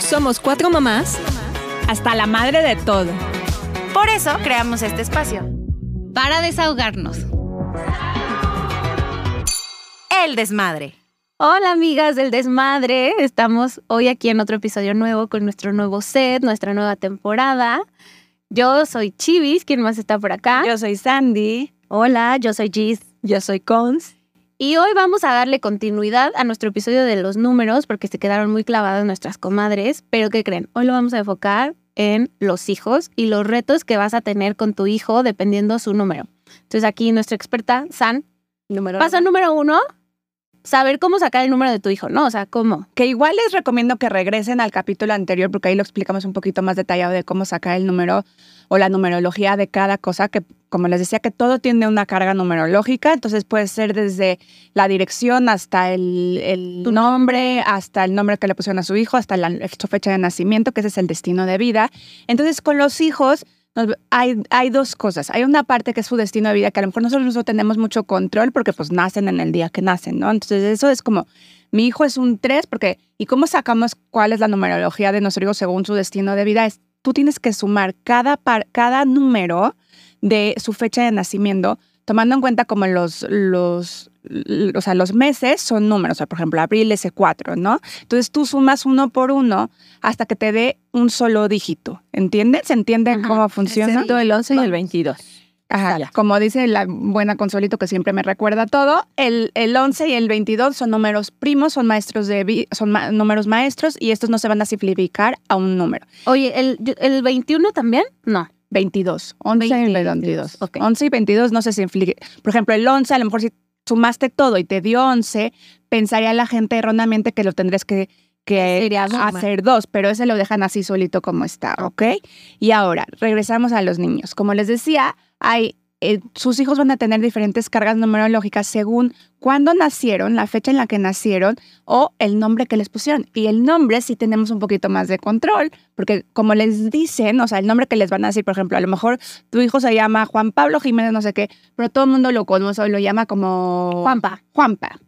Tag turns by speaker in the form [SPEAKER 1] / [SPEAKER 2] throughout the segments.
[SPEAKER 1] Somos cuatro mamás.
[SPEAKER 2] Hasta la madre de todo.
[SPEAKER 3] Por eso creamos este espacio.
[SPEAKER 4] Para desahogarnos.
[SPEAKER 3] El desmadre.
[SPEAKER 5] Hola amigas del desmadre, estamos hoy aquí en otro episodio nuevo con nuestro nuevo set, nuestra nueva temporada. Yo soy Chivis, ¿quién más está por acá?
[SPEAKER 2] Yo soy Sandy.
[SPEAKER 5] Hola, yo soy Gis.
[SPEAKER 2] Yo soy Cons.
[SPEAKER 5] Y hoy vamos a darle continuidad a nuestro episodio de los números porque se quedaron muy clavadas nuestras comadres, pero ¿qué creen? Hoy lo vamos a enfocar en los hijos y los retos que vas a tener con tu hijo dependiendo su número. Entonces aquí nuestra experta, San,
[SPEAKER 2] Número
[SPEAKER 5] paso número uno, saber cómo sacar el número de tu hijo, ¿no? O sea, ¿cómo?
[SPEAKER 2] Que igual les recomiendo que regresen al capítulo anterior porque ahí lo explicamos un poquito más detallado de cómo sacar el número o la numerología de cada cosa, que como les decía, que todo tiene una carga numerológica, entonces puede ser desde la dirección hasta el, el nombre, hasta el nombre que le pusieron a su hijo, hasta la, su fecha de nacimiento, que ese es el destino de vida. Entonces, con los hijos hay, hay dos cosas. Hay una parte que es su destino de vida, que a lo mejor nosotros no tenemos mucho control porque pues nacen en el día que nacen, ¿no? Entonces eso es como, mi hijo es un 3 porque, ¿y cómo sacamos cuál es la numerología de nuestro hijo según su destino de vida? Es, tú tienes que sumar cada, par- cada número de su fecha de nacimiento, tomando en cuenta como los, los, o sea, los meses son números, o sea, por ejemplo, abril es 4, ¿no? Entonces tú sumas uno por uno hasta que te dé un solo dígito, ¿entiendes? ¿Se entiende
[SPEAKER 5] Ajá.
[SPEAKER 2] cómo funciona?
[SPEAKER 1] Excepto el 11 y el 22.
[SPEAKER 2] Ajá, como dice la buena Consuelito que siempre me recuerda todo, el, el 11 y el 22 son números primos, son maestros de vi- son ma- números maestros y estos no se van a simplificar a un número.
[SPEAKER 5] Oye, ¿el, el 21 también? No.
[SPEAKER 2] 22, 11 y
[SPEAKER 5] 20 y
[SPEAKER 2] 22.
[SPEAKER 5] ok.
[SPEAKER 2] 11 y 22 no se simplifica. Por ejemplo, el 11, a lo mejor si sumaste todo y te dio 11, pensaría la gente erróneamente que lo tendrías que, que hacer dos, pero ese lo dejan así solito como está, ¿ok? Y ahora, regresamos a los niños. Como les decía, hay, eh, sus hijos van a tener diferentes cargas numerológicas según cuándo nacieron, la fecha en la que nacieron o el nombre que les pusieron. Y el nombre sí tenemos un poquito más de control, porque como les dicen, o sea, el nombre que les van a decir, por ejemplo, a lo mejor tu hijo se llama Juan Pablo Jiménez, no sé qué, pero todo el mundo lo conoce o lo llama como
[SPEAKER 5] Juanpa.
[SPEAKER 2] Juanpa.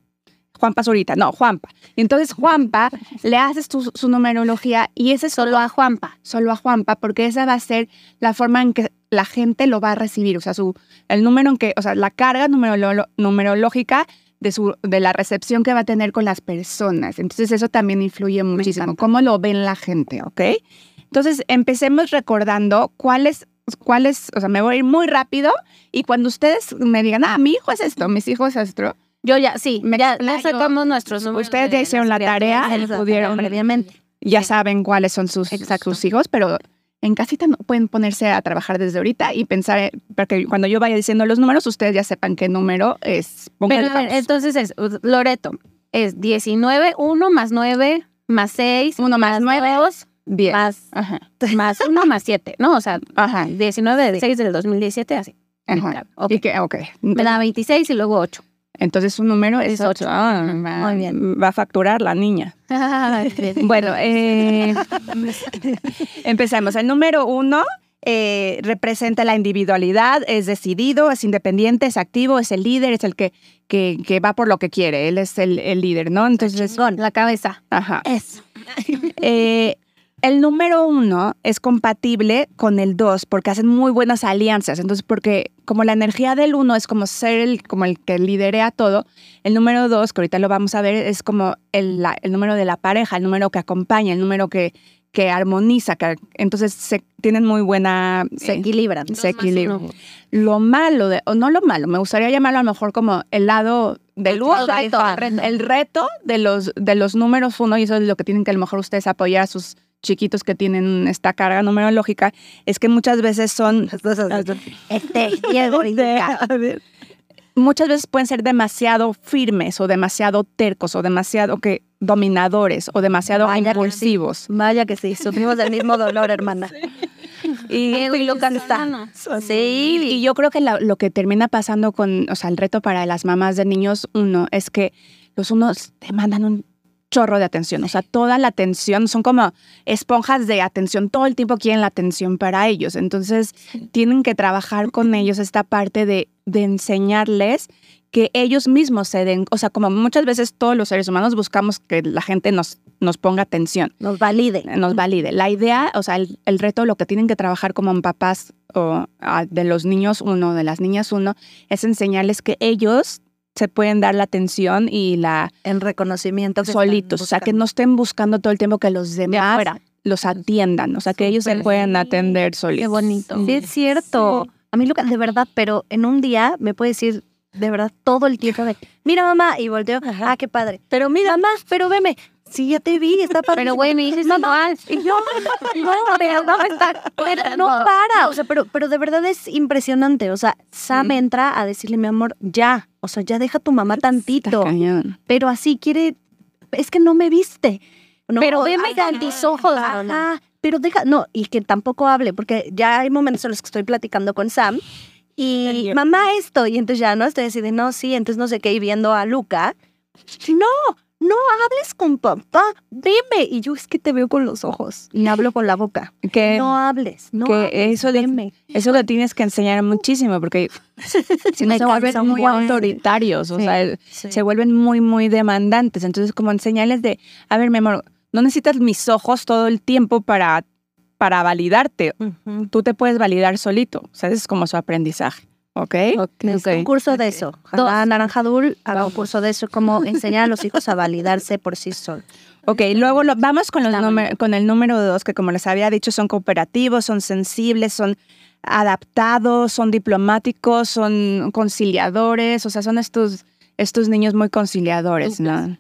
[SPEAKER 2] Juanpa Zurita, no, Juanpa. Y entonces Juanpa, le haces tu- su numerología y ese es
[SPEAKER 5] Solo a Juanpa.
[SPEAKER 2] solo a Juanpa, porque esa va a ser la forma en que la gente lo va a recibir, o sea, su, el número en que, o sea, la carga numerolo- numerológica de, su, de la recepción que va a tener con las personas. Entonces eso también influye muchísimo, cómo lo ven la gente, ¿ok? Entonces empecemos recordando cuáles, cuáles, o sea, me voy a ir muy rápido y cuando ustedes me digan, ah, mi hijo es esto, mis hijos es esto,
[SPEAKER 5] Yo ya, sí,
[SPEAKER 2] Me
[SPEAKER 5] ya, ya sacamos nuestros números.
[SPEAKER 2] Ustedes ya hicieron la tarea pudieron-
[SPEAKER 5] previamente.
[SPEAKER 2] ya saben cuáles son sus,
[SPEAKER 5] Exacto.
[SPEAKER 2] sus hijos, pero en casita no pueden ponerse a trabajar desde ahorita y pensar, eh, porque cuando yo vaya diciendo los números, ustedes ya sepan qué número es.
[SPEAKER 5] Pero a ver, entonces es, Loreto, es 19, 1 más 9, más 6,
[SPEAKER 2] Uno más nueve,
[SPEAKER 5] 2,
[SPEAKER 2] Diez.
[SPEAKER 5] más,
[SPEAKER 2] Ajá.
[SPEAKER 5] más 1 más 7, ¿no? O sea,
[SPEAKER 2] Ajá.
[SPEAKER 5] 19 de 6 del 2017, así.
[SPEAKER 2] Ajá.
[SPEAKER 5] Ok.
[SPEAKER 2] Y que, ok.
[SPEAKER 5] Me da 26 y luego 8.
[SPEAKER 2] Entonces su número es
[SPEAKER 5] Es
[SPEAKER 2] 8.
[SPEAKER 5] ocho. Muy bien.
[SPEAKER 2] Va a facturar la niña. Bueno, eh, empecemos. El número uno eh, representa la individualidad, es decidido, es independiente, es activo, es el líder, es el que, que, que va por lo que quiere. Él es el, el líder, ¿no? Entonces,
[SPEAKER 5] la cabeza.
[SPEAKER 2] ajá.
[SPEAKER 5] Eso.
[SPEAKER 2] Eh, el número uno es compatible con el dos porque hacen muy buenas alianzas. Entonces, porque como la energía del uno es como ser el, como el que liderea todo, el número dos, que ahorita lo vamos a ver, es como el, la- el número de la pareja, el número que acompaña, el número que, que armoniza. Que, entonces, se, tienen muy buena...
[SPEAKER 5] Se
[SPEAKER 2] eh,
[SPEAKER 5] equilibran.
[SPEAKER 2] se equilibran. Lo malo, de, o no lo malo, me gustaría llamarlo a lo mejor como el lado del
[SPEAKER 5] el reto. el reto
[SPEAKER 2] de los, de los números uno, y eso es lo que tienen que a lo mejor ustedes apoyar a sus chiquitos que tienen esta carga numerológica, es que muchas veces son...
[SPEAKER 5] Este, Diego,
[SPEAKER 2] Muchas veces pueden ser demasiado firmes o demasiado tercos o demasiado que dominadores o demasiado
[SPEAKER 5] Vaya que
[SPEAKER 2] impulsivos.
[SPEAKER 5] Vaya que sí, sufrimos del mismo dolor, hermana.
[SPEAKER 2] Y,
[SPEAKER 5] Lucas está. Sí,
[SPEAKER 2] Y yo creo que la- lo que termina pasando con, o sea, el reto para las mamás de niños, uno, es que los unos te mandan un chorro de atención, o sea, toda la atención, son como esponjas de atención, todo el tiempo quieren la atención para ellos, entonces tienen que trabajar con ellos esta parte de, de enseñarles que ellos mismos se den, o sea, como muchas veces todos los seres humanos buscamos que la gente nos, nos ponga atención,
[SPEAKER 6] Nos valide.
[SPEAKER 2] nos valide. La idea, o sea, el, el reto, lo que tienen que trabajar como papás o, ah, de los niños uno, de las niñas uno, es enseñarles que ellos se pueden dar la atención y la
[SPEAKER 6] En reconocimiento. que
[SPEAKER 2] solitos, o sea, que no estén buscando todo el tiempo que los demás
[SPEAKER 5] afuera.
[SPEAKER 2] los atiendan, o sea, que ellos se pueden atender solitos.
[SPEAKER 5] Qué bonito.
[SPEAKER 6] Sí, es cierto. A mí, Lucas, de verdad, pero en un día me puede decir de verdad todo el tiempo de, mira mamá, y volteo, ah, qué padre. Pero mira, mamá, pero veme, sí, ya te vi, está padre.
[SPEAKER 5] Pero güey, me dices
[SPEAKER 6] Mamá, y yo, no, pero no está, pero no para, o sea, pero, pero de verdad es impresionante, o sea, Sam entra a decirle, mi amor, ya, o sea, ya deja a tu mamá tantito,
[SPEAKER 2] cañón.
[SPEAKER 6] pero así quiere, es que no me viste. No,
[SPEAKER 5] Pero veme con tus ojos.
[SPEAKER 6] Ajá, pero deja, no, y que tampoco hable, porque ya hay momentos en los que estoy platicando con Sam y mamá esto, y entonces ya no estoy así de no, sí, entonces no sé qué, y viendo a Luca, no, no hables con papá, dime, y yo es que te veo con los ojos y hablo con la boca.
[SPEAKER 2] Que,
[SPEAKER 6] No hables, no
[SPEAKER 2] que
[SPEAKER 6] hables,
[SPEAKER 2] eso,
[SPEAKER 6] dime.
[SPEAKER 2] eso lo tienes que enseñar muchísimo, porque si no se vuelven muy autoritarios, o sea,
[SPEAKER 6] sí.
[SPEAKER 2] se vuelven muy, muy demandantes. Entonces, como enseñarles de, a ver, mi amor, no necesitas mis ojos todo el tiempo para, para validarte.
[SPEAKER 6] Ujú.
[SPEAKER 2] Tú te puedes validar solito. O sea, ese es como su aprendizaje. ¿Ok?
[SPEAKER 6] Necesito un curso de eso. Ojalá Naranja Dul haga un curso de eso, como enseñar a los hijos a validarse por sí solos.
[SPEAKER 2] Ok, luego lo- vamos con, los número- con el número dos, que como les había dicho, son cooperativos, son sensibles, son adaptados, son diplomáticos, son conciliadores, o sea, son estos, estos niños muy conciliadores, ¿no?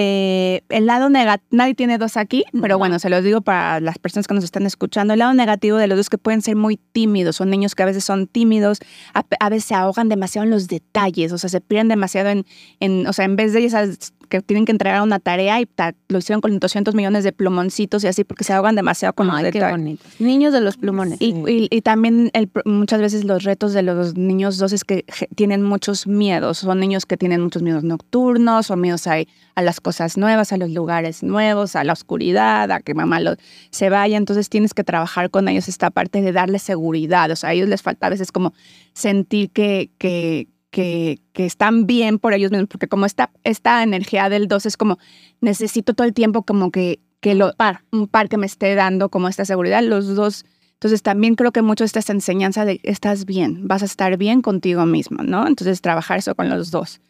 [SPEAKER 2] Eh, el lado negativo, nadie tiene dos aquí, pero bueno, se los digo para las personas que nos están escuchando. El lado negativo de los dos que pueden ser muy tímidos, son niños que a veces son tímidos, a, a veces se ahogan demasiado en los detalles, o sea, se pierden demasiado en, en o sea, en vez de esas que tienen que entregar una tarea y ta- lo hicieron con 200 millones de plumoncitos y así, porque se ahogan demasiado con los
[SPEAKER 5] Ay, qué bonito. Niños de los plumones.
[SPEAKER 2] Y, y- y también el muchas veces los retos de los niños dos es que tienen muchos miedos. Son niños que tienen muchos miedos nocturnos o miedos a, a las cosas nuevas, a los lugares nuevos, a la oscuridad, a que mamá lo- se vaya. Entonces tienes que trabajar con ellos esta parte de darles seguridad. O sea, a ellos les falta a veces como sentir que, que, que, están bien por ellos mismos, porque como esta, esta energía del 2 es como necesito todo el tiempo como que, que lo, par, un par que me esté dando como esta seguridad, los dos. Entonces también creo que mucho esta enseñanza de estás bien, vas a estar bien contigo mismo, ¿no? Entonces trabajar eso con los dos.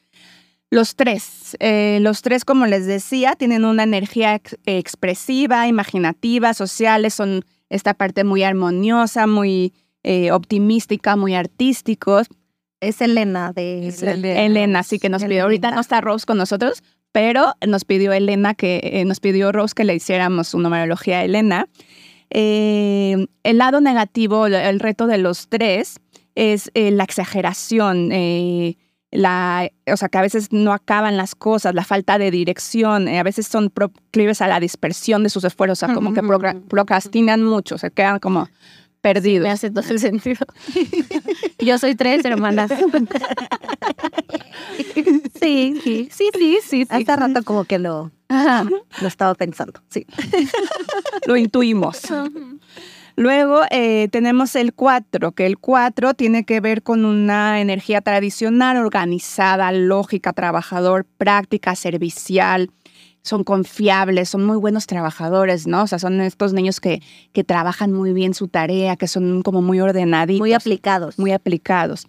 [SPEAKER 2] Los tres, eh, los tres, como les decía, tienen una energía ex- expresiva, imaginativa, sociales, son esta parte muy armoniosa, muy eh, optimística, muy artísticos.
[SPEAKER 6] Es Elena de...
[SPEAKER 2] Elena, sí que nos pidió. Ahorita no está Rose con nosotros, pero nos pidió Elena que eh, nos pidió Rose que le hiciéramos su numerología a Elena. Eh, el lado negativo, el- reto de los tres es eh, la exageración, eh, la, o sea, que a veces no acaban las cosas, la falta de dirección, a veces son proclives a la dispersión de sus esfuerzos, o sea, como que procrastinan mucho, se quedan como perdidos.
[SPEAKER 5] Me hace todo el sentido. Yo soy tres hermanas.
[SPEAKER 6] Sí, sí, sí, sí, sí. Hace rato como que lo, lo estaba pensando, sí.
[SPEAKER 2] lo intuimos. Luego eh, tenemos el 4, que el 4 tiene que ver con una energía tradicional, organizada, lógica, trabajador, práctica, servicial. Son confiables, son muy buenos trabajadores, ¿no? O sea, son estos niños que, que trabajan muy bien su tarea, que son como muy ordenaditos.
[SPEAKER 6] Muy aplicados.
[SPEAKER 2] Muy aplicados.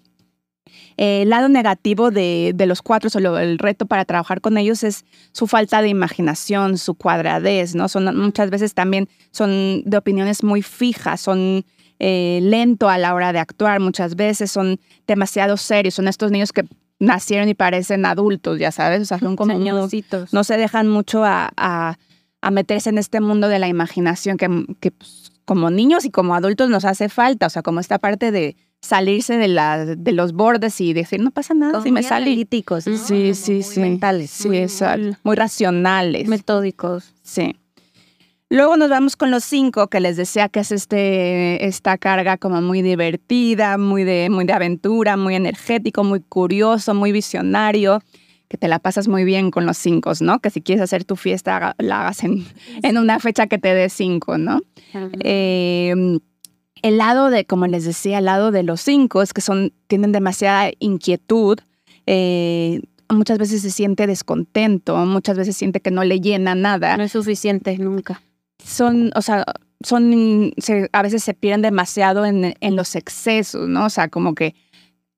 [SPEAKER 2] Eh, el lado negativo de, de los cuatro, solo el reto para trabajar con ellos es su falta de imaginación, su cuadradez, ¿no? Son muchas veces también son de opiniones muy fijas, son eh, lento a la hora de actuar, muchas veces son demasiado serios, son estos niños que nacieron y parecen adultos, ya sabes, o sea, son como muy-
[SPEAKER 5] Señorcitos.
[SPEAKER 2] no se dejan mucho a, a- a meterse en este mundo de la imaginación que, que, pues, como niños y como adultos nos hace falta, o sea, como esta parte de salirse de, la, de los bordes y decir, no pasa nada,
[SPEAKER 6] Como
[SPEAKER 2] si me
[SPEAKER 6] muy ¿no?
[SPEAKER 2] Sí, sí,
[SPEAKER 6] muy
[SPEAKER 2] sí.
[SPEAKER 6] Mentales.
[SPEAKER 2] Sí, exacto. Muy racionales.
[SPEAKER 5] Metódicos.
[SPEAKER 2] Sí. Luego nos vamos con los cinco, que les decía que es este, esta carga como muy divertida, muy de, muy de aventura, muy energético, muy curioso, muy visionario, que te la pasas muy bien con los cinco, ¿no? Que si quieres hacer tu fiesta, la hagas en, en una fecha que te dé cinco, ¿no? Eh, el lado de, como les decía, el lado de los cinco es que son, tienen demasiada inquietud, eh, muchas veces se siente descontento, muchas veces siente que no le llena nada.
[SPEAKER 5] No es suficiente nunca.
[SPEAKER 2] Son, o sea, son, se- a veces se pierden demasiado en, en los excesos, ¿no? O sea, como que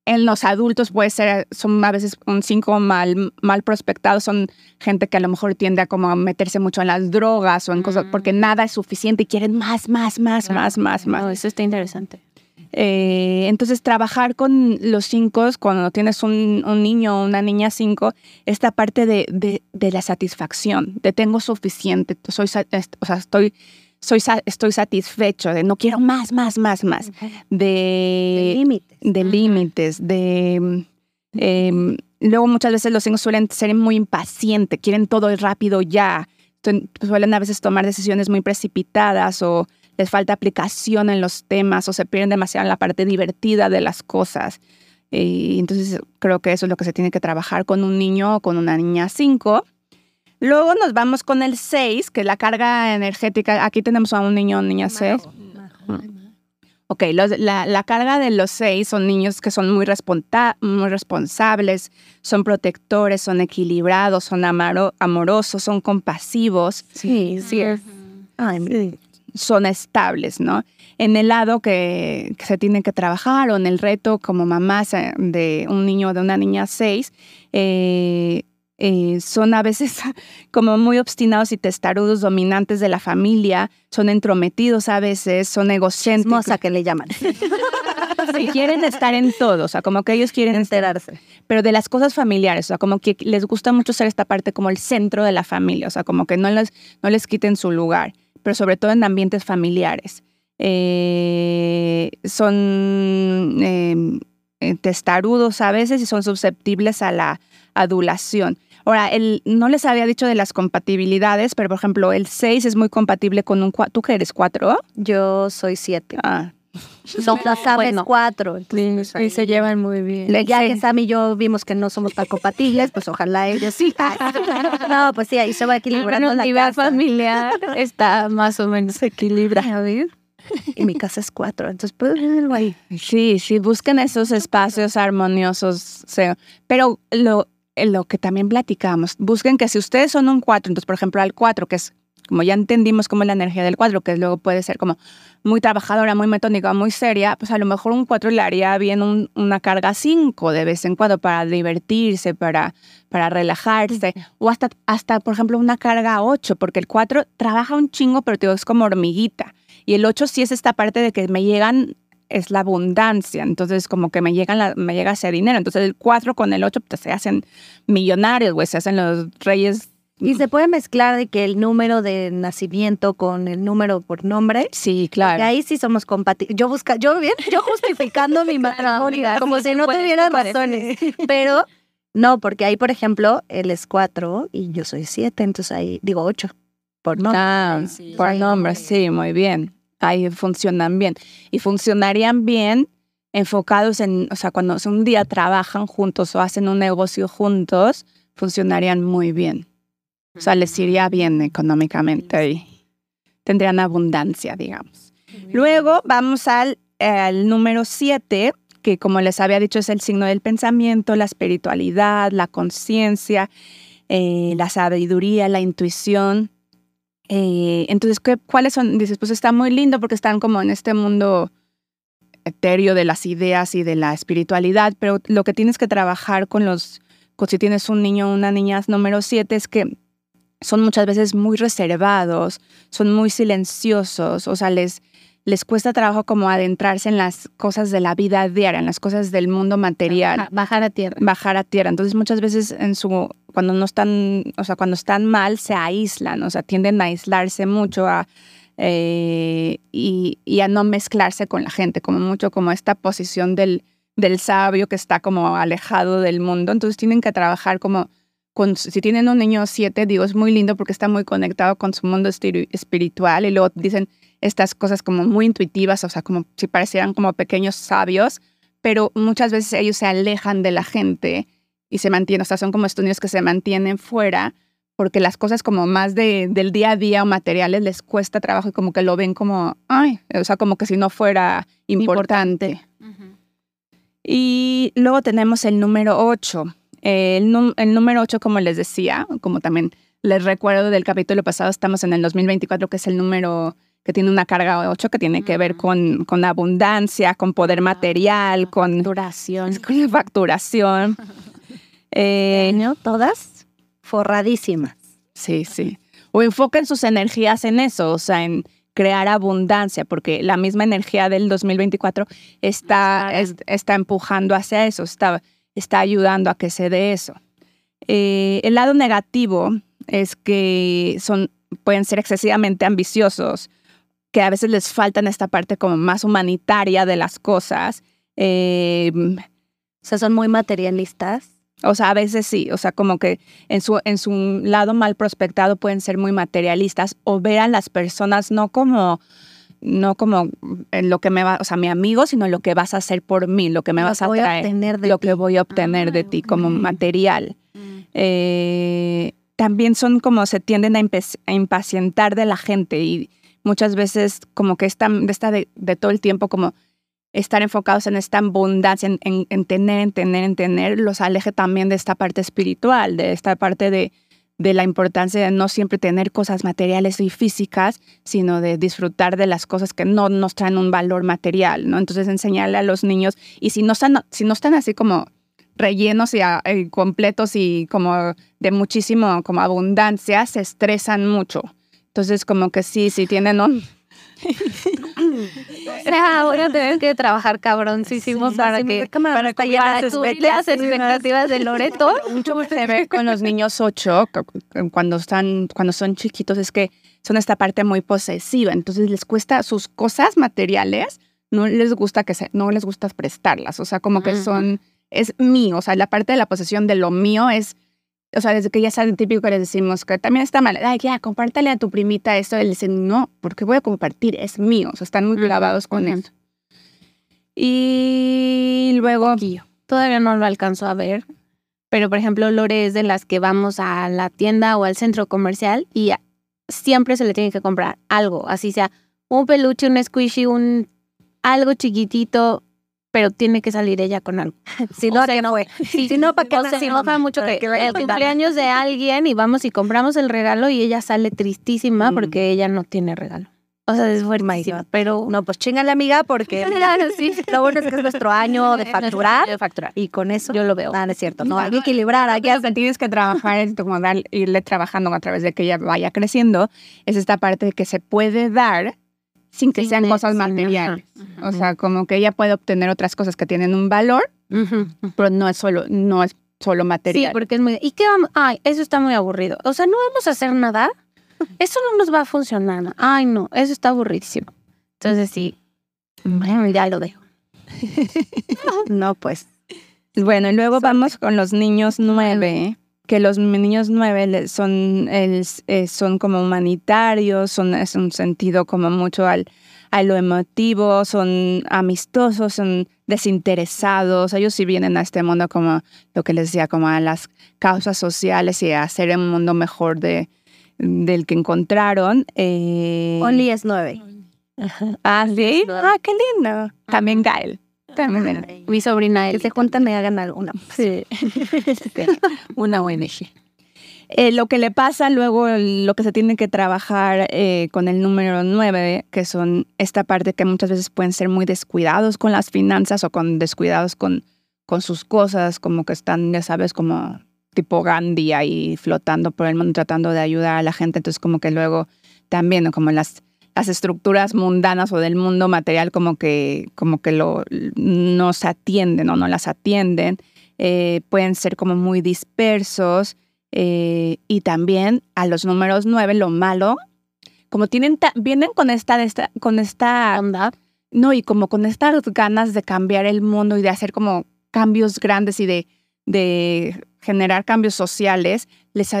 [SPEAKER 2] en los adultos puede ser, son a veces un cinco mal, mal prospectados, son gente que a lo mejor tiende a como a meterse mucho en las drogas o en cosas, porque nada es suficiente y quieren más, más, más, más, más, más.
[SPEAKER 5] No, eso está interesante.
[SPEAKER 2] Eh, entonces, trabajar con los cinco, cuando tienes un, un niño o una niña cinco, esta parte de, de- de la satisfacción, de tengo suficiente, soy, o sea, estoy, soy, estoy satisfecho, de no quiero más, más, más, más, de,
[SPEAKER 6] límites.
[SPEAKER 2] de límites, de... em, luego muchas veces los cinco suelen ser muy impacientes, quieren todo rápido ya, Entonces, suelen a veces tomar decisiones muy precipitadas o les falta aplicación en los temas o se pierden demasiado en la parte divertida de las cosas. Y entonces creo que eso es lo que se tiene que trabajar con un niño o con una niña 5. Luego nos vamos con el 6, que es la carga energética. Aquí tenemos a un niño o niña 6. Ok, los- la, la carga de los seis son niños que son muy, responta- muy responsables, son protectores, son equilibrados, son amaro- amorosos, son compasivos,
[SPEAKER 6] Sí, sí. Ay, mi-
[SPEAKER 2] son estables, ¿no? En el lado que, que se tiene que trabajar o en el reto como mamás de un niño o de una niña seis, eh, eh, son a veces como muy obstinados y testarudos, dominantes de la familia, son entrometidos a veces, son egocéntricos.
[SPEAKER 6] Moza que le llaman.
[SPEAKER 2] Sí, quieren estar en todo, o sea, como que ellos quieren
[SPEAKER 6] Enterarse.
[SPEAKER 2] pero de las cosas familiares, o sea, como que les gusta mucho ser esta parte como el centro de la familia, o sea, como que no les, no les quiten su lugar, pero sobre todo en ambientes familiares. Eh, son eh, eh, testarudos a veces y son susceptibles a la adulación. Ahora, el, no les había dicho de las compatibilidades, pero por ejemplo, el 6 es muy compatible con un 4. ¿Tú que eres 4?
[SPEAKER 6] Yo soy siete.
[SPEAKER 2] Ah,
[SPEAKER 6] La Sam
[SPEAKER 5] Bueno.
[SPEAKER 6] cuatro. entonces,
[SPEAKER 1] Y se llevan muy bien.
[SPEAKER 6] Ya
[SPEAKER 2] sí.
[SPEAKER 6] que Sam y yo vimos que no somos tan compatibles, pues ojalá ellos sí. No, pues sí, ahí se va equilibrando
[SPEAKER 5] Bueno,
[SPEAKER 6] la
[SPEAKER 5] nivel
[SPEAKER 6] casa.
[SPEAKER 5] familiar está más o menos equilibrado.
[SPEAKER 6] A ver. Y mi casa es cuatro, entonces pues verlo ahí.
[SPEAKER 2] Sí, sí, busquen esos espacios armoniosos. pero lo, lo que también platicamos, busquen que si ustedes son un 4, entonces, por ejemplo, al 4, que es como ya entendimos cómo es la energía del 4, que luego puede ser como muy trabajadora, muy metódica, muy seria, pues a lo mejor un 4 le haría bien un- una carga 5 de vez en cuando para divertirse, para, para relajarse, o hasta, hasta, por ejemplo, una carga 8, porque el 4 trabaja un chingo, pero digo, es como hormiguita. Y el 8 sí es esta parte de que me llegan es la abundancia, entonces como que me llegan la, me llega ese dinero, entonces el 4 con el 8 pues, se hacen millonarios, güey, se hacen los reyes.
[SPEAKER 6] Y se puede mezclar de que el número de nacimiento con el número por nombre.
[SPEAKER 2] Sí,
[SPEAKER 6] Y
[SPEAKER 2] claro.
[SPEAKER 6] ahí sí somos compatibles. Yo busca, yo bien, yo justificando mi matrimonio, como si no tuviera razones. Pero no, porque ahí, por ejemplo, él es cuatro y yo soy siete, entonces ahí digo ocho. Por no.
[SPEAKER 2] Ah, por nombre, sí, muy bien. Ahí funcionan bien. Y funcionarían bien enfocados en, o sea, cuando un día trabajan juntos o hacen un negocio juntos, funcionarían muy bien. O sea, les iría bien económicamente y tendrían abundancia, digamos. Luego vamos al, número 7, que como les había dicho es el signo del pensamiento, la espiritualidad, la conciencia, eh, la sabiduría, la intuición. Eh, entonces, ¿qué, ¿cuáles son? Dices, pues está muy lindo porque están como en este mundo etéreo de las ideas y de la espiritualidad, pero lo que tienes que trabajar con los, si tienes un niño o una niña número 7 es que son muchas veces muy reservados, son muy silenciosos, o sea, les, les cuesta trabajo como adentrarse en las cosas de la vida diaria, en las cosas del mundo material
[SPEAKER 5] Baja- Bajar a tierra.
[SPEAKER 2] bajar a tierra. Entonces muchas veces en su cuando no están, o sea, cuando están mal se aíslan, o sea, tienden a aislarse mucho a eh, y, y a no mezclarse con la gente, como mucho como esta posición del, del sabio que está como alejado del mundo. Entonces tienen que trabajar como con, si tienen un niño siete, digo, es muy lindo porque está muy conectado con su mundo espiritual y luego dicen estas cosas como muy intuitivas, o sea, como si parecieran como pequeños sabios, pero muchas veces ellos se alejan de la gente y se mantienen, o sea, son como estos niños que se mantienen fuera porque las cosas como más de, del día a día o materiales les cuesta trabajo y como que lo ven como, ay, o sea, como que si no fuera importante. Y luego tenemos el número 8, Eh, el, número 8, como les decía, como también les recuerdo del capítulo pasado, estamos en el 2024, que es el número que tiene una carga 8, que tiene que ver con, con abundancia, con poder material, con,
[SPEAKER 5] Duración.
[SPEAKER 2] con la facturación. Eh,
[SPEAKER 6] Año, todas forradísimas.
[SPEAKER 2] Sí, sí. O enfoquen sus energías en eso, o sea, en crear abundancia, porque la misma energía del 2024 está, es- está empujando hacia eso, está, está ayudando a que se dé eso. Eh, el lado negativo es que son, pueden ser excesivamente ambiciosos, que a veces les faltan esta parte como más humanitaria de las cosas. Eh,
[SPEAKER 6] O sea, son muy materialistas.
[SPEAKER 2] o sea, a veces sí, o sea, como que en su, en su lado mal prospectado pueden ser muy materialistas o ver a las personas no como, no como en lo que me va, o sea, mi amigo, sino lo que vas a hacer por mí, lo que me
[SPEAKER 6] Lo
[SPEAKER 2] vas
[SPEAKER 6] que
[SPEAKER 2] a
[SPEAKER 6] voy a
[SPEAKER 2] traer,
[SPEAKER 6] obtener de
[SPEAKER 2] lo
[SPEAKER 6] ti.
[SPEAKER 2] que voy a obtener de ti como material. Eh, también son como se tienden a, impacientar de la gente y muchas veces como que están de, esta de, de todo el tiempo como estar enfocados en esta abundancia, en, en- en tener, en tener, en tener, los aleje también de esta parte espiritual, de esta parte de, de la importancia de no siempre tener cosas materiales y físicas, sino de disfrutar de las cosas que no nos traen un valor material, ¿no? Entonces enseñarle a los niños, y si no están, si no están así como rellenos y ah, completos y como de muchísimo como abundancia, se estresan mucho. Entonces como que sí, sí tienen un...
[SPEAKER 5] O sea, ahora tenemos que trabajar cabroncísimo para
[SPEAKER 6] sí,
[SPEAKER 5] que para cubrir
[SPEAKER 6] llena de
[SPEAKER 5] las
[SPEAKER 6] expectativas.
[SPEAKER 5] expectativas de Loreto.
[SPEAKER 2] mucho se ve con los niños ocho cu- cuando están cuando son chiquitos es que son esta parte muy posesiva entonces les cuesta sus cosas materiales no les gusta que se, no les gusta prestarlas o sea como que son es mío o sea la parte de la posesión de lo mío es o sea desde que ya saben típico que les decimos que también está mal ay ya compártale a tu primita esto y le dicen no porque voy a compartir es mío o sea están muy clavados con eso y luego
[SPEAKER 5] Todavía no lo alcanzo a ver. Pero, por ejemplo, Lore es de las que vamos a la tienda o al centro comercial y siempre se le tiene que comprar algo. Así sea un peluche, un squishy, un algo chiquitito, pero tiene que salir ella con algo.
[SPEAKER 6] Si
[SPEAKER 5] O
[SPEAKER 6] no,
[SPEAKER 5] sea,
[SPEAKER 6] que no, güey.
[SPEAKER 5] Sí,
[SPEAKER 6] Si no, ¿para qué
[SPEAKER 5] o sea, enoja
[SPEAKER 6] mamá?
[SPEAKER 5] mucho
[SPEAKER 6] ¿Para
[SPEAKER 5] que
[SPEAKER 6] a
[SPEAKER 5] el cumpleaños de alguien y vamos y compramos el regalo y ella sale tristísima
[SPEAKER 2] Mm.
[SPEAKER 5] porque ella no tiene regalo. O sea, es fuertísimo,
[SPEAKER 6] God.
[SPEAKER 5] pero
[SPEAKER 6] No, pues chingale, amiga, porque
[SPEAKER 5] Claro, sí.
[SPEAKER 6] lo bueno es que es nuestro año de facturar
[SPEAKER 5] De facturar.
[SPEAKER 6] y con eso.
[SPEAKER 5] Yo lo veo.
[SPEAKER 6] Ah, no es cierto. No, hay que equilibrar. Hay
[SPEAKER 2] Aquí
[SPEAKER 6] que
[SPEAKER 2] que tienes que trabajar es como dar, irle trabajando a través de que ella vaya creciendo, es esta parte de que se puede dar sin que sean cosas materiales.
[SPEAKER 5] ajá,
[SPEAKER 2] O sea, como que ella puede obtener otras cosas que tienen un valor, pero no es solo, no es solo
[SPEAKER 5] Sí,
[SPEAKER 2] material.
[SPEAKER 5] porque es muy... ¿Y qué vamos? Ay, eso está muy aburrido. O sea, no vamos a hacer nada. Eso no nos va a funcionar. Ay, no, eso está aburridísimo. Entonces sí, bueno, ya lo dejo.
[SPEAKER 6] No, pues.
[SPEAKER 2] Bueno, y luego vamos con los niños nueve, que los niños nueve son, el- eh, son como humanitarios, son, es un sentido como mucho al, a lo emotivo, son amistosos, son desinteresados. Ellos sí vienen a este mundo como lo que les decía, como a las causas sociales y a hacer un mundo mejor de, del que encontraron. Eh,
[SPEAKER 6] Only es nueve.
[SPEAKER 2] ah, sí. Ah, qué lindo. También Gael. También.
[SPEAKER 5] Mi sobrina
[SPEAKER 6] Que se juntan y hagan alguna.
[SPEAKER 5] Sí.
[SPEAKER 2] Una ONG. Eh, lo que le pasa luego, lo que se tiene que trabajar eh, con el número 9, que son esta parte que muchas veces pueden ser muy descuidados con las finanzas o con descuidados con, con sus cosas, como que están, ya sabes, como tipo Gandhi ahí flotando por el mundo tratando de ayudar a la gente. Entonces como que luego también, ¿no? como las, las estructuras mundanas o del mundo material como que, como que lo, no se atienden o no las atienden. Eh, pueden ser como muy dispersos. Eh, y también a los números 9, lo malo, como tienen, vienen con esta, esta, con esta,
[SPEAKER 5] Onda.
[SPEAKER 2] no, y como con estas ganas de cambiar el mundo y de hacer como cambios grandes y de, de generar cambios sociales, les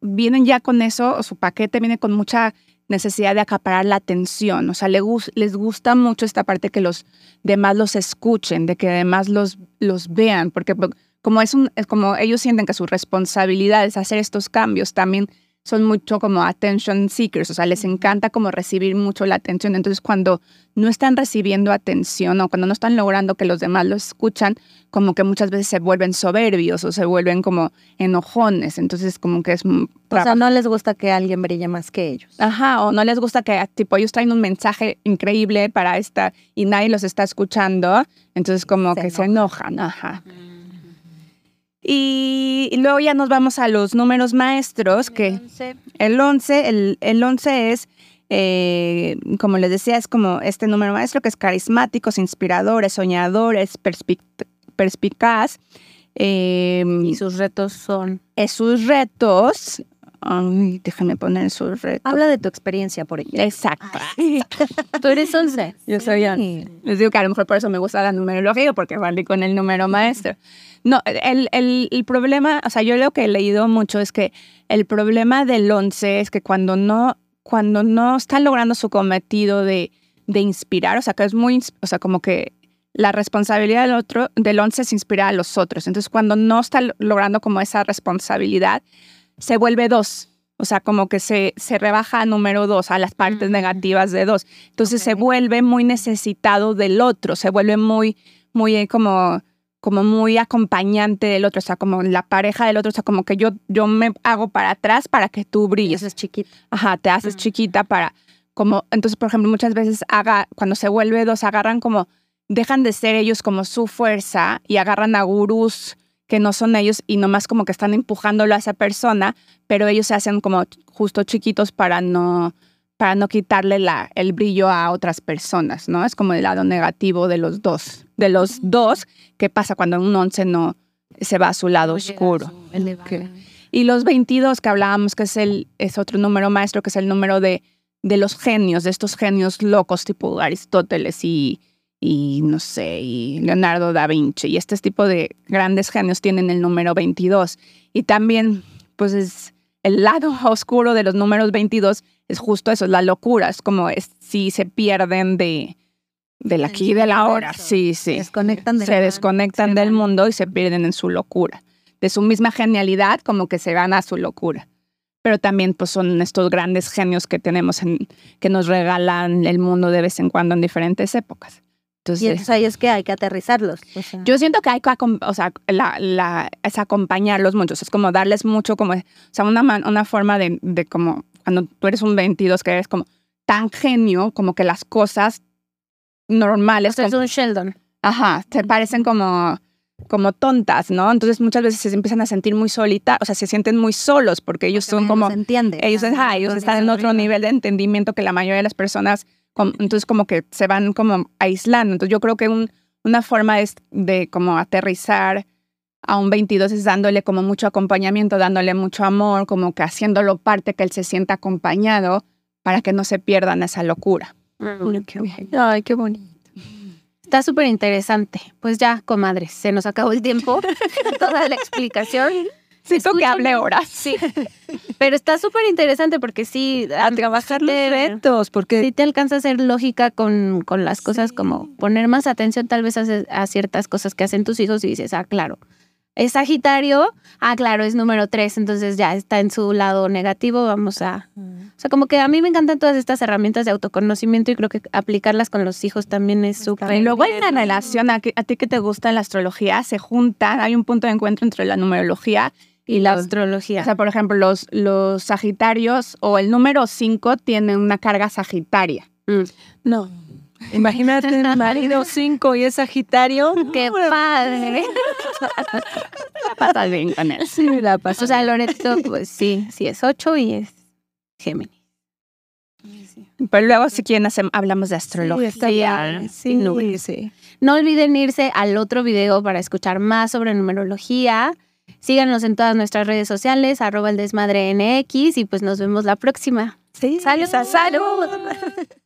[SPEAKER 2] vienen ya con eso, su paquete viene con mucha necesidad de acaparar la atención, o sea, le gus- les gusta mucho esta parte que los demás los escuchen, de que además los, los vean, porque como es un, como ellos sienten que su responsabilidad es hacer estos cambios, también son mucho como attention seekers, o sea, les encanta como recibir mucho la atención. Entonces, cuando no están recibiendo atención o cuando no están logrando que los demás lo escuchan, como que muchas veces se vuelven soberbios o se vuelven como enojones. Entonces, como que es...
[SPEAKER 6] O sea, no les gusta que alguien brille más que ellos.
[SPEAKER 2] Ajá, o no les gusta que tipo ellos traen un mensaje increíble para esta y nadie los está escuchando, entonces como
[SPEAKER 6] Se
[SPEAKER 2] que se enojan, ajá. Y luego ya nos vamos a los números maestros, que el 11, el, el 11 es, eh, como les decía, es como este número maestro que es carismático, es inspirador, es soñador, es perspic- perspicaz. eh,
[SPEAKER 5] Y sus retos son.
[SPEAKER 2] es sus retos. Ay, déjame poner sus retos.
[SPEAKER 6] Habla de tu experiencia por ello.
[SPEAKER 2] Exacto.
[SPEAKER 5] Tú eres 11.
[SPEAKER 2] Yo soy
[SPEAKER 6] Sí.
[SPEAKER 2] Les digo que a lo mejor por eso me gusta la numerología, porque valí con el número maestro. No, el, el, el problema, o sea, yo lo que he leído mucho es que el problema del 11 es que cuando no, cuando no está logrando su cometido de, de inspirar, o sea, que es muy, o sea, como que la responsabilidad del otro, del 11 es inspirar a los otros. Entonces, cuando no está lo- logrando como esa responsabilidad, se vuelve dos. O sea, como que se, se rebaja a número dos, a las partes negativas de dos. Entonces se vuelve muy necesitado del otro, se vuelve muy, muy eh, como, como muy acompañante del otro, o sea, como la pareja del otro, o sea, como que yo, yo me hago para atrás para que tú brilles.
[SPEAKER 6] eso es chiquito.
[SPEAKER 2] Ajá, te haces chiquita para, como, entonces, por ejemplo, muchas veces haga, cuando se vuelve dos, agarran como, dejan de ser ellos como su fuerza y agarran a gurús que no son ellos y nomás como que están empujándolo a esa persona, pero ellos se hacen como justo chiquitos para no, para no quitarle la, el brillo a otras personas, ¿no? Es como el lado negativo de los dos. De los dos, ¿qué pasa cuando un once no se va a su lado oscuro? Y los 22 que hablábamos, que es, el, es otro número maestro, que es el número de, de los genios, de estos genios locos tipo Aristóteles y, y no sé, y Leonardo da Vinci. Y este tipo de grandes genios tienen el número 22. Y también, pues es el lado oscuro de los números 22 es justo eso, es la locura. Es como es, si se pierden de, del aquí y de la hora. Sí, sí
[SPEAKER 6] Desconectan de
[SPEAKER 2] se desconectan del mundo y se pierden en su locura. De su misma genialidad, como que se van a su locura. Pero también pues, son estos grandes genios que tenemos, en, que nos regalan el mundo de vez en cuando en diferentes épocas.
[SPEAKER 6] Y
[SPEAKER 2] Entonces,
[SPEAKER 6] entonces ahí es que hay que aterrizarlos. o sea.
[SPEAKER 2] yo siento que hay que, o sea, la, la- es acompañarlos mucho, es como darles mucho, como, o sea, una, man- una forma de, de como, cuando tú eres un 22, que eres como tan genio, como que las cosas normales,
[SPEAKER 5] es
[SPEAKER 2] como-
[SPEAKER 5] un Sheldon.
[SPEAKER 2] Ajá, te parecen como, como tontas, ¿no? Entonces muchas veces se empiezan a sentir muy solitas, o sea, se sienten muy solos porque ellos son como,
[SPEAKER 6] se entiende.
[SPEAKER 2] ellos, ajá, ellos están en otro nivel de entendimiento que la mayoría de las personas, entonces como que se van como aislando. Entonces yo creo que un- una forma es de como aterrizar a un 22 es dándole como mucho acompañamiento, dándole mucho amor, como que haciéndolo parte, que él se sienta acompañado para que no se pierdan esa locura.
[SPEAKER 1] Ay, qué bonito.
[SPEAKER 5] Está súper interesante. Pues ya, comadres, se nos acabó el tiempo. Toda la explicación.
[SPEAKER 2] Siento que hable horas.
[SPEAKER 5] Sí. Pero está súper interesante porque sí.
[SPEAKER 1] A trabajar los
[SPEAKER 5] te-
[SPEAKER 1] retos, porque
[SPEAKER 5] Sí te alcanza a hacer lógica con, con las cosas, como poner más atención tal vez a, a ciertas cosas que hacen tus hijos y dices, ah, claro. Es Sagitario, ah, claro, es número tres, entonces ya está en su lado negativo, vamos a... O sea, como que a mí me encantan todas estas herramientas de autoconocimiento y creo que aplicarlas con los hijos también es súper...
[SPEAKER 2] Y luego en la relación, a, que- a ti que te gusta la astrología, se juntan, hay un punto de encuentro entre la numerología
[SPEAKER 5] Y la astrología.
[SPEAKER 2] O sea, por ejemplo, los, los sagitarios o el número 5 tiene una carga sagitaria.
[SPEAKER 1] no. Imagínate el marido 5 y es Sagitario.
[SPEAKER 5] ¡Qué padre!
[SPEAKER 2] Pasa bien con él.
[SPEAKER 1] Sí, la paso.
[SPEAKER 5] O sea, Loreto, pues sí, sí es ocho y es Géminis.
[SPEAKER 2] Pero luego, si quieren, hacem- hablamos de astrología.
[SPEAKER 1] está padre.
[SPEAKER 2] sin
[SPEAKER 1] Sí,
[SPEAKER 2] nubes.
[SPEAKER 1] sí.
[SPEAKER 5] No olviden irse al otro video para escuchar más sobre numerología. Síganos en todas nuestras redes sociales, arroba el desmadre NX y pues nos vemos la próxima.
[SPEAKER 1] Sí.
[SPEAKER 5] ¡Salud!
[SPEAKER 1] ¡Salud!